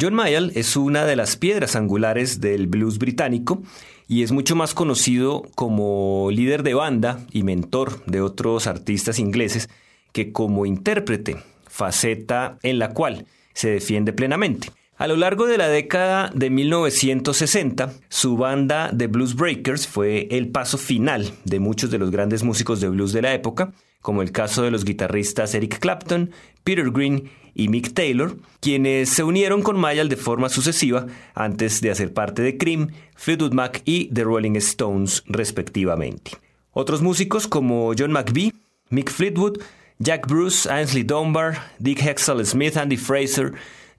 John Mayall es una de las piedras angulares del blues británico y es mucho más conocido como líder de banda y mentor de otros artistas ingleses que como intérprete, faceta en la cual se defiende plenamente. A lo largo de la década de 1960, su banda The Blues Breakers fue el paso final de muchos de los grandes músicos de blues de la época, como el caso de los guitarristas Eric Clapton, Peter Green y Mick Taylor, quienes se unieron con Mayall de forma sucesiva antes de hacer parte de Cream, Fleetwood Mac y The Rolling Stones respectivamente. Otros músicos como John McVie, Mick Fleetwood, Jack Bruce, Ainsley Dunbar, Dick Hexel Smith, Andy Fraser,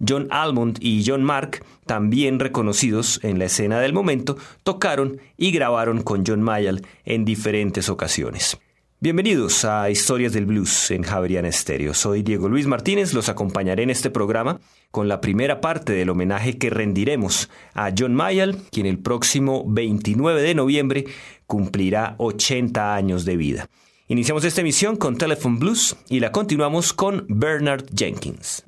John Almond y John Mark, también reconocidos en la escena del momento, tocaron y grabaron con John Mayall en diferentes ocasiones. Bienvenidos a Historias del Blues en Javerian Estéreo. Soy Diego Luis Martínez, los acompañaré en este programa con la primera parte del homenaje que rendiremos a John Mayall, quien el próximo 29 de noviembre cumplirá 80 años de vida. Iniciamos esta emisión con Telephone Blues y la continuamos con Bernard Jenkins.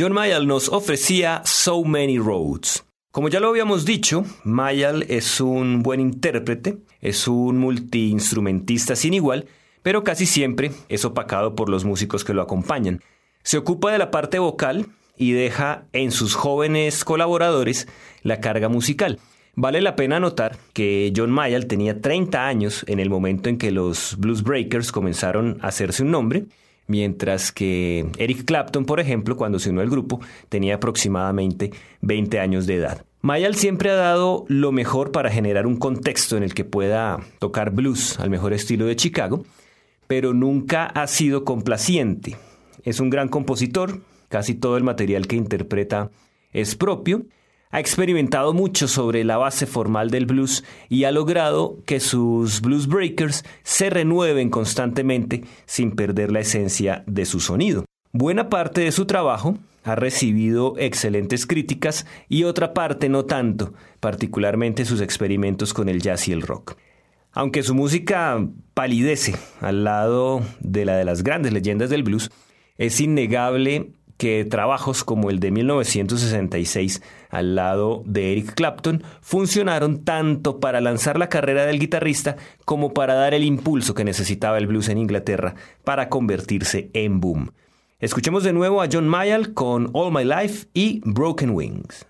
John Mayall nos ofrecía So Many Roads. Como ya lo habíamos dicho, Mayall es un buen intérprete, es un multiinstrumentista sin igual, pero casi siempre es opacado por los músicos que lo acompañan. Se ocupa de la parte vocal y deja en sus jóvenes colaboradores la carga musical. Vale la pena notar que John Mayall tenía 30 años en el momento en que los Blues Breakers comenzaron a hacerse un nombre, mientras que Eric Clapton, por ejemplo, cuando se unió al grupo, tenía aproximadamente 20 años de edad. Mayall siempre ha dado lo mejor para generar un contexto en el que pueda tocar blues al mejor estilo de Chicago, pero nunca ha sido complaciente. Es un gran compositor, casi todo el material que interpreta es propio, ha experimentado mucho sobre la base formal del blues y ha logrado que sus blues breakers se renueven constantemente sin perder la esencia de su sonido. Buena parte de su trabajo ha recibido excelentes críticas y otra parte no tanto, particularmente sus experimentos con el jazz y el rock. Aunque su música palidece al lado de la de las grandes leyendas del blues, es innegable que trabajos como el de 1966 al lado de Eric Clapton funcionaron tanto para lanzar la carrera del guitarrista como para dar el impulso que necesitaba el blues en Inglaterra para convertirse en boom. Escuchemos de nuevo a John Mayall con All My Life y Broken Wings.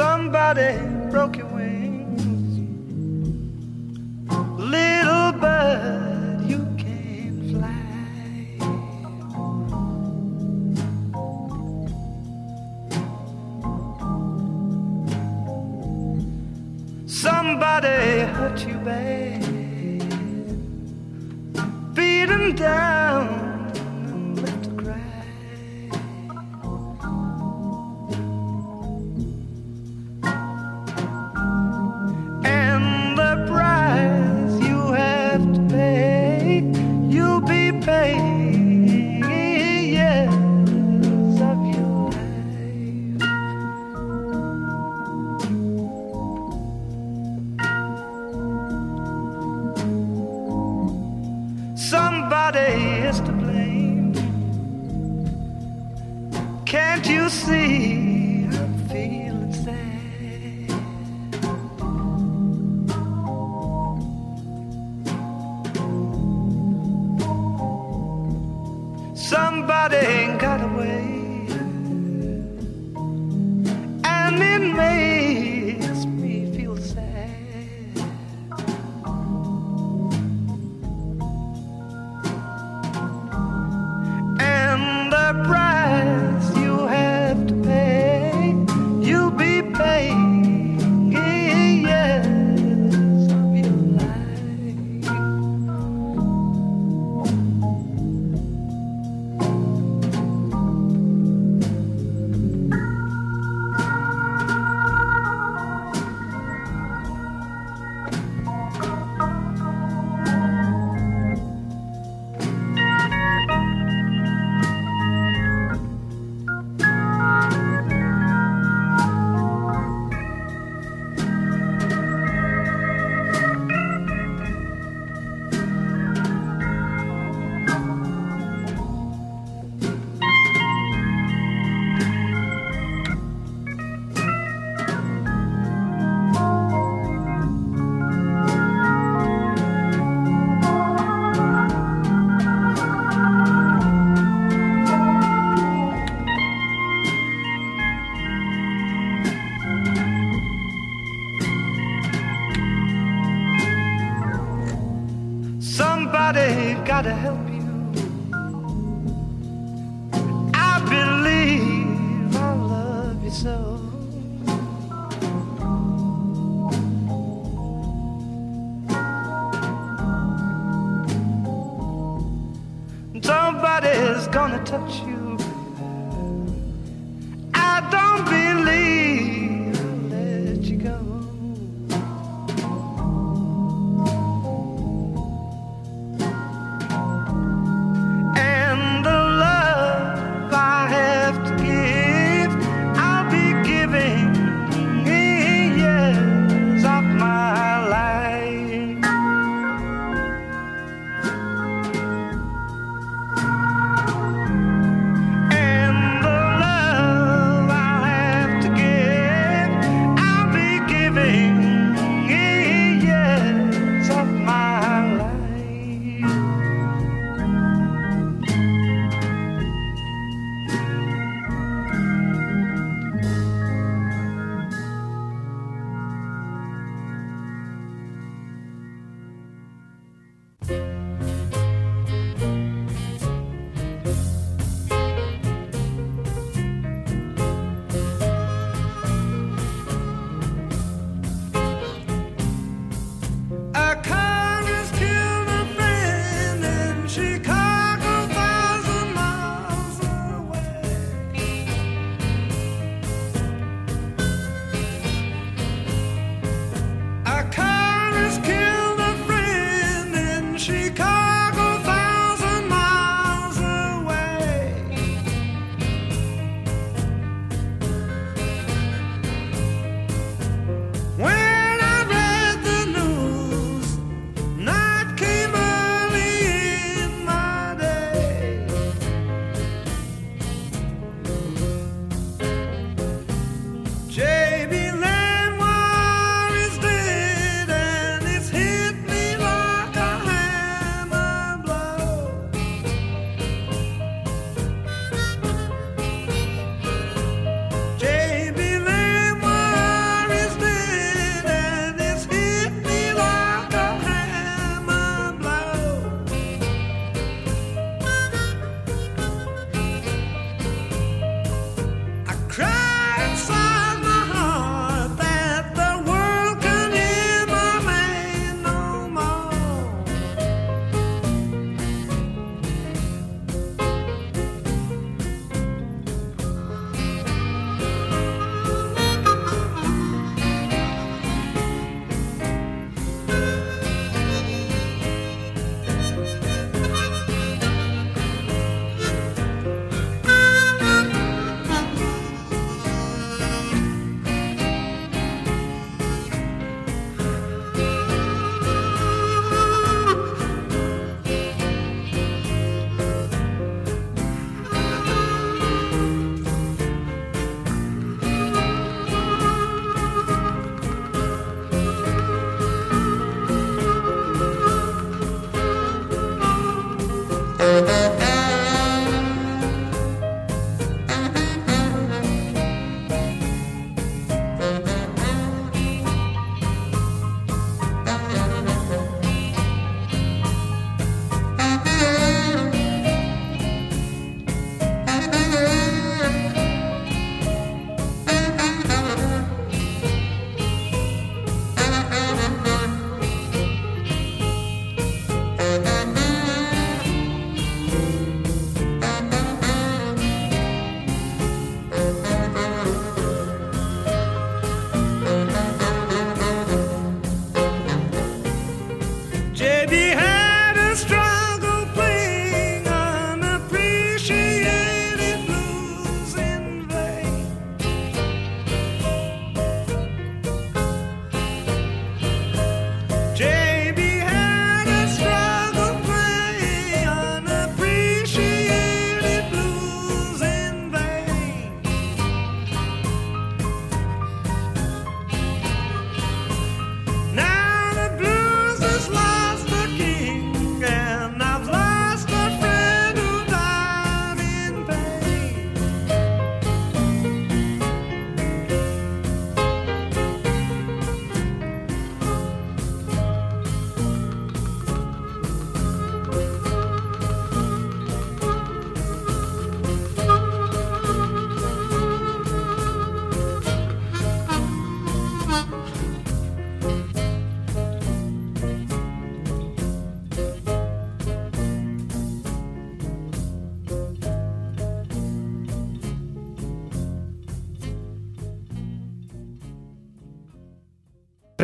Somebody broke your wings.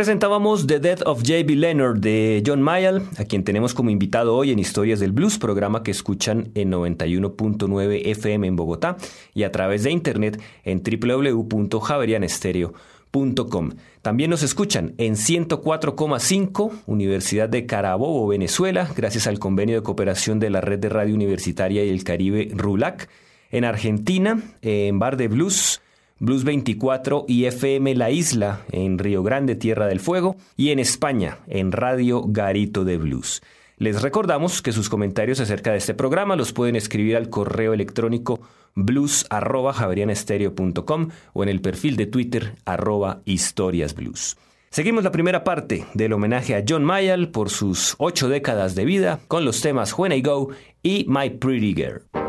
Presentábamos The Death of J.B. Leonard de John Mayall, a quien tenemos como invitado hoy en Historias del Blues, programa que escuchan en 91.9 FM en Bogotá y a través de internet en www.javerianestereo.com. También nos escuchan en 104,5 Universidad de Carabobo, Venezuela, gracias al convenio de cooperación de la Red de Radio Universitaria y el Caribe RULAC. En Argentina, en Bar de Blues, Blues 24 y FM La Isla en Río Grande, Tierra del Fuego, y en España en Radio Garito de Blues. Les recordamos que sus comentarios acerca de este programa los pueden escribir al correo electrónico blues.javerianestereo.com o en el perfil de Twitter arroba historiasblues. Seguimos la primera parte del homenaje a John Mayall por sus ocho décadas de vida con los temas When I Go y My Pretty Girl.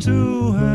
To her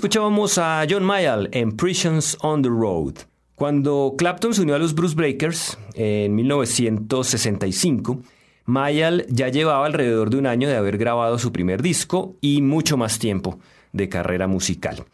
escuchábamos a John Mayall en Prisons on the Road. Cuando Clapton se unió a los Bruce Breakers en 1965, Mayall ya llevaba alrededor de un año de haber grabado su primer disco y mucho más tiempo de carrera musical.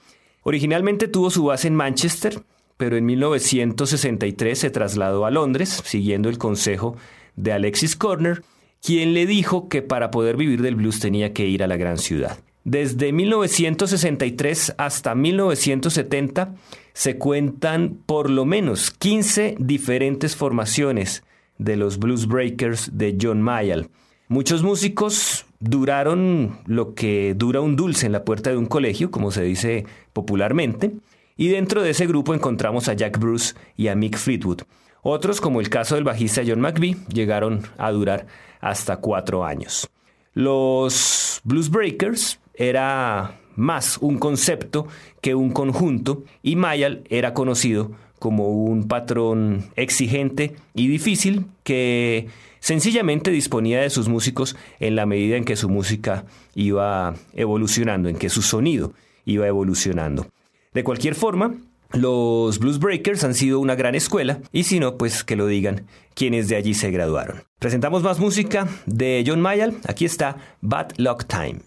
Originalmente tuvo su base en Manchester, pero en 1963 se trasladó a Londres, siguiendo el consejo de Alexis Corner, quien le dijo que para poder vivir del blues tenía que ir a la gran ciudad. Desde 1963 hasta 1970 se cuentan por lo menos 15 diferentes formaciones de los Blues Breakers de John Mayall. Muchos músicos duraron lo que dura un dulce en la puerta de un colegio, como se dice popularmente, y dentro de ese grupo encontramos a Jack Bruce y a Mick Fleetwood. Otros, como el caso del bajista John McVie, llegaron a durar hasta cuatro años. Los Blues Breakers era más un concepto que un conjunto y Mayall era conocido como un patrón exigente y difícil que sencillamente disponía de sus músicos en la medida en que su música iba evolucionando, en que su sonido iba evolucionando. De cualquier forma, los Blues Breakers han sido una gran escuela y si no, pues que lo digan quienes de allí se graduaron. Presentamos más música de John Mayall. Aquí está Bad Luck Time.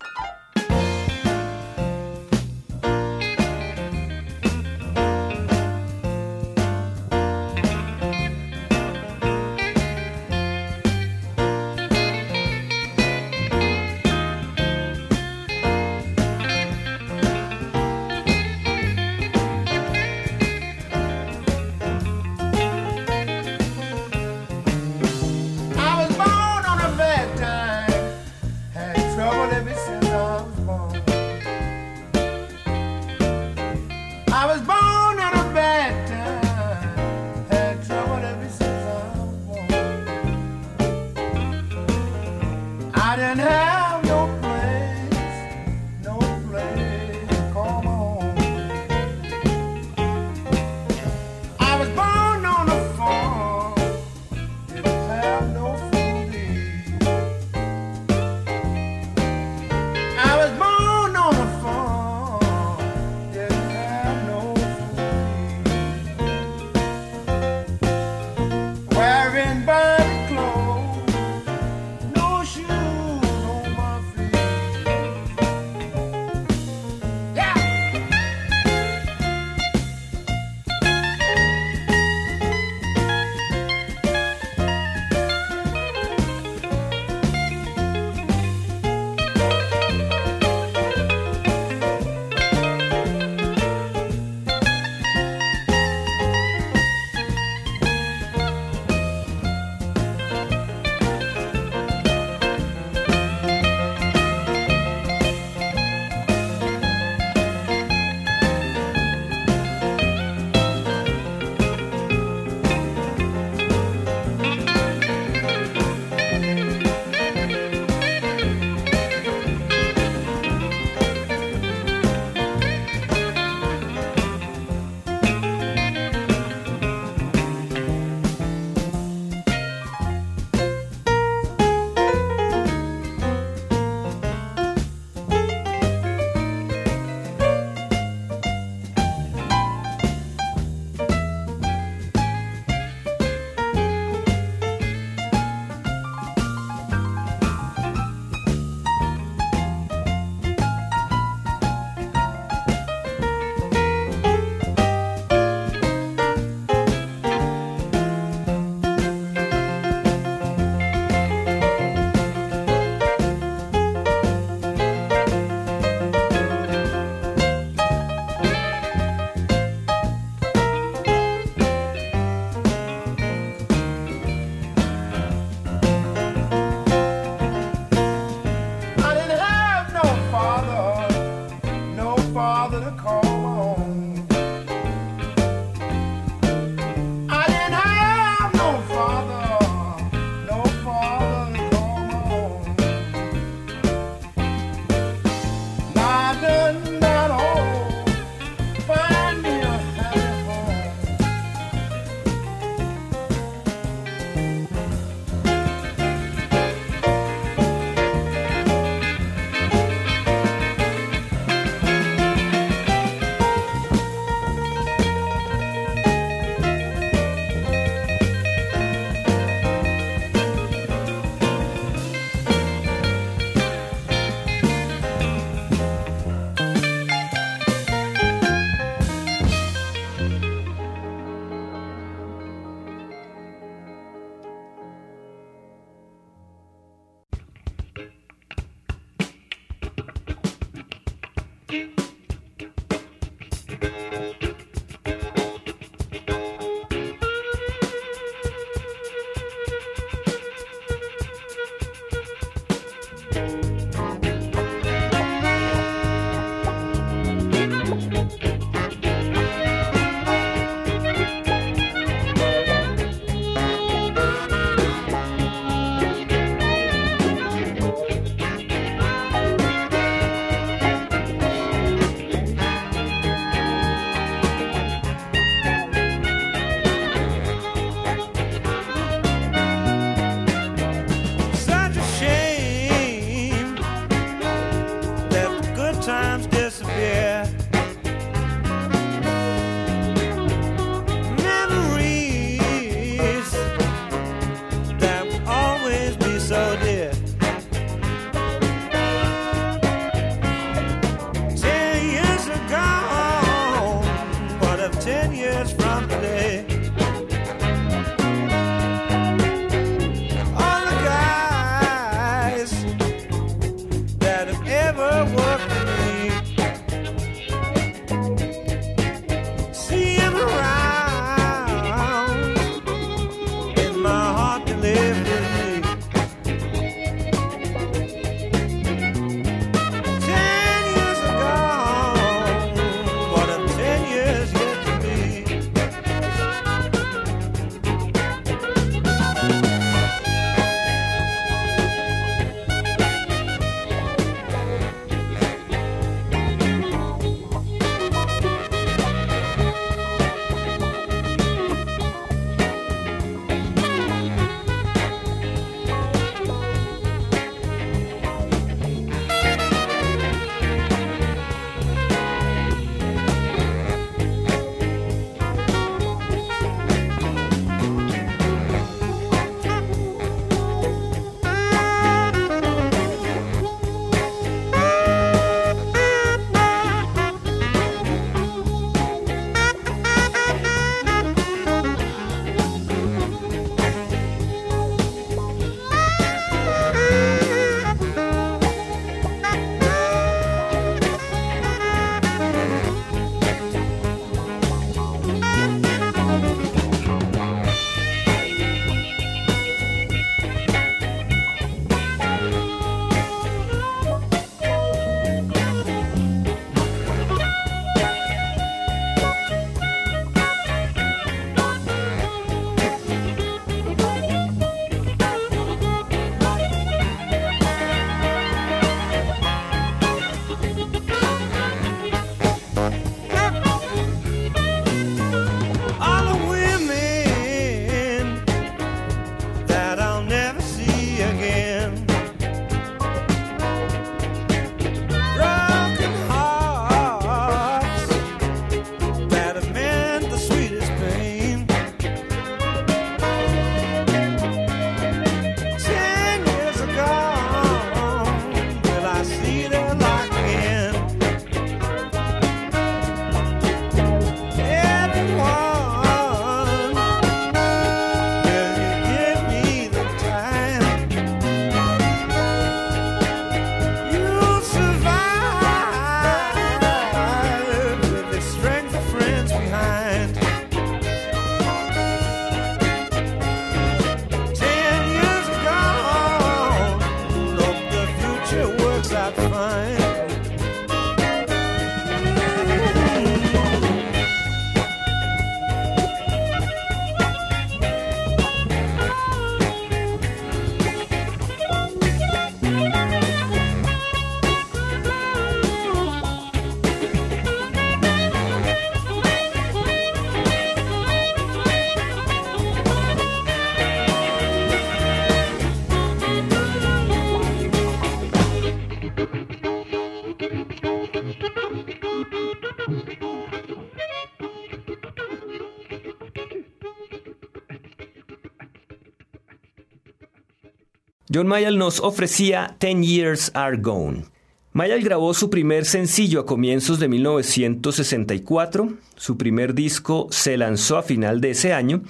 John Mayall nos ofrecía Ten Years Are Gone. Mayall grabó su primer sencillo a comienzos de 1964, su primer disco se lanzó a final de ese año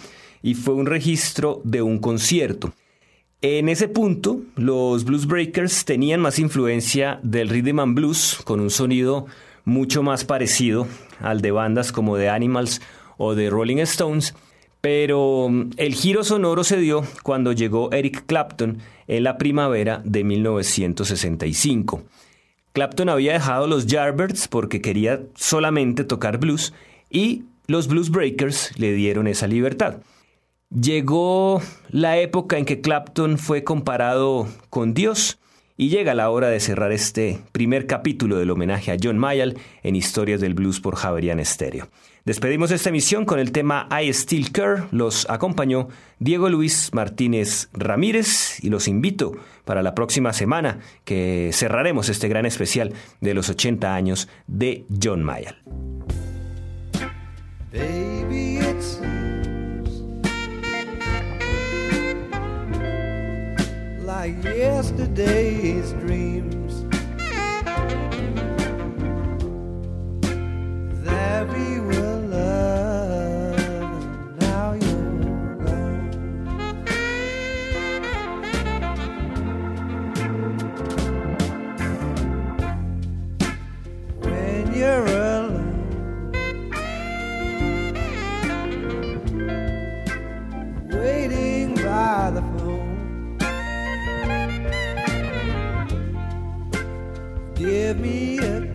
y fue un registro de un concierto. En ese punto, los Blues Breakers tenían más influencia del rhythm and blues, con un sonido mucho más parecido al de bandas como The Animals o The Rolling Stones, pero mm, el giro sonoro se dio cuando llegó Eric Clapton en la primavera de 1965. Clapton había dejado los Yardbirds porque quería solamente tocar blues y los Blues Breakers le dieron esa libertad. Llegó la época en que Clapton fue comparado con Dios y llega la hora de cerrar este primer capítulo del homenaje a John Mayall en Historias del Blues por Javerian Stereo. Despedimos esta emisión con el tema I Still Care. Los acompañó Diego Luis Martínez Ramírez y los invito para la próxima semana que cerraremos este gran especial de los 80 años de John Mayall. you're alone. Waiting by the phone. Give me a